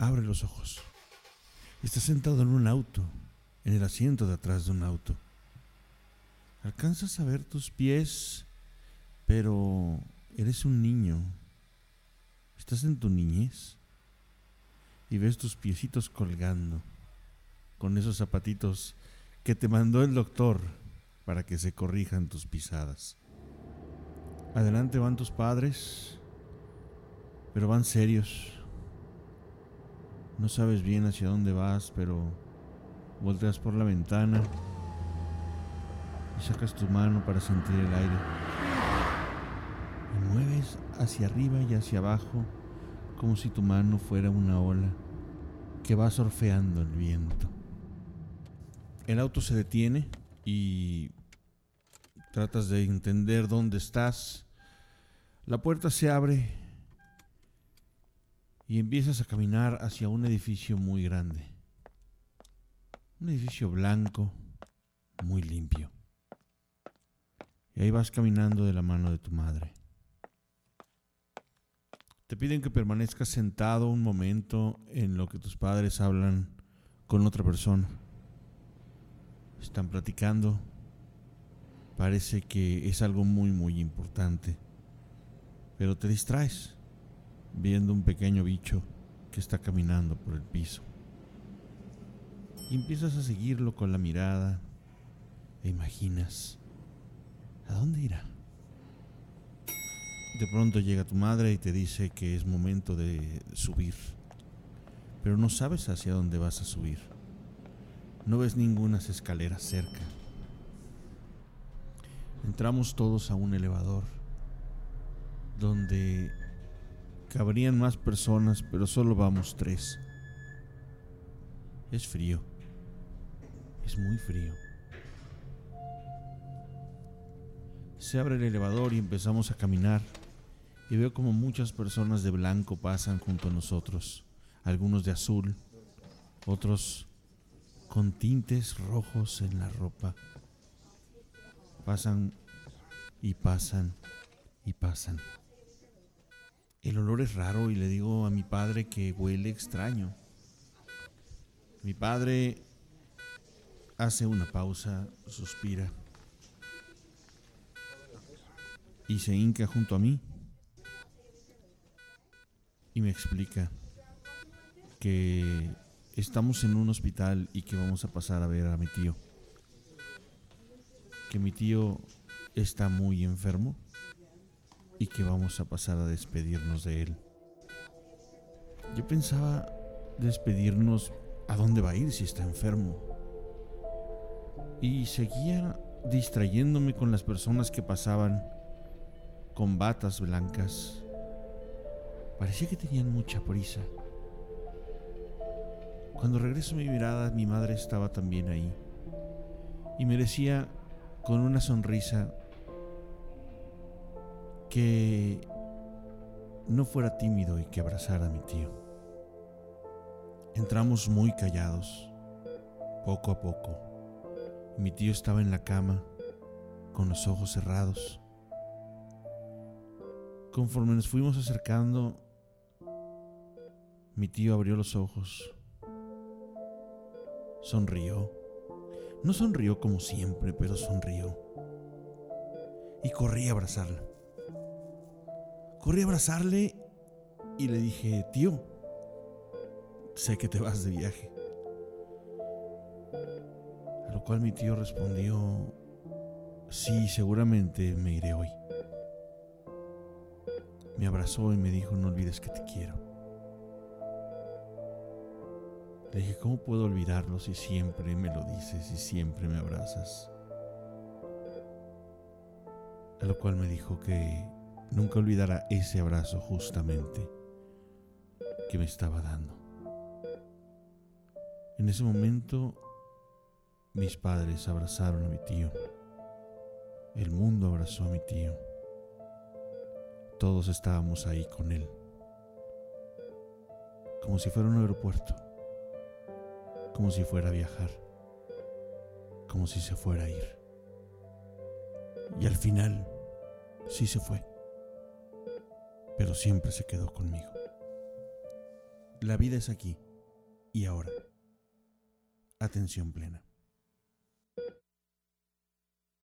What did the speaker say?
Abre los ojos. Estás sentado en un auto, en el asiento de atrás de un auto. Alcanzas a ver tus pies, pero eres un niño. Estás en tu niñez y ves tus piecitos colgando con esos zapatitos que te mandó el doctor para que se corrijan tus pisadas. Adelante van tus padres, pero van serios. No sabes bien hacia dónde vas, pero volteas por la ventana y sacas tu mano para sentir el aire. Y mueves hacia arriba y hacia abajo como si tu mano fuera una ola que va surfeando el viento. El auto se detiene y tratas de entender dónde estás. La puerta se abre y empiezas a caminar hacia un edificio muy grande. Un edificio blanco, muy limpio. Y ahí vas caminando de la mano de tu madre. Te piden que permanezcas sentado un momento en lo que tus padres hablan con otra persona. Están platicando. Parece que es algo muy, muy importante. Pero te distraes viendo un pequeño bicho que está caminando por el piso. Y empiezas a seguirlo con la mirada e imaginas, ¿a dónde irá? De pronto llega tu madre y te dice que es momento de subir, pero no sabes hacia dónde vas a subir. No ves ninguna escaleras cerca. Entramos todos a un elevador donde cabrían más personas, pero solo vamos tres. Es frío. Es muy frío. Se abre el elevador y empezamos a caminar y veo como muchas personas de blanco pasan junto a nosotros, algunos de azul, otros con tintes rojos en la ropa. Pasan y pasan y pasan. El olor es raro y le digo a mi padre que huele extraño. Mi padre hace una pausa, suspira y se hinca junto a mí y me explica que estamos en un hospital y que vamos a pasar a ver a mi tío. Que mi tío está muy enfermo y que vamos a pasar a despedirnos de él. Yo pensaba despedirnos a dónde va a ir si está enfermo. Y seguía distrayéndome con las personas que pasaban con batas blancas Parecía que tenían mucha prisa. Cuando regreso mi mirada, mi madre estaba también ahí. Y me decía con una sonrisa que no fuera tímido y que abrazara a mi tío. Entramos muy callados, poco a poco. Mi tío estaba en la cama, con los ojos cerrados. Conforme nos fuimos acercando, mi tío abrió los ojos. Sonrió. No sonrió como siempre, pero sonrió. Y corrí a abrazarla. Corrí a abrazarle y le dije, tío, sé que te vas de viaje. A lo cual mi tío respondió, sí, seguramente me iré hoy. Me abrazó y me dijo, no olvides que te quiero. Le dije, ¿cómo puedo olvidarlo si siempre me lo dices y siempre me abrazas? A lo cual me dijo que nunca olvidara ese abrazo justamente que me estaba dando. En ese momento mis padres abrazaron a mi tío. El mundo abrazó a mi tío. Todos estábamos ahí con él. Como si fuera un aeropuerto como si fuera a viajar, como si se fuera a ir. Y al final, sí se fue, pero siempre se quedó conmigo. La vida es aquí y ahora. Atención plena.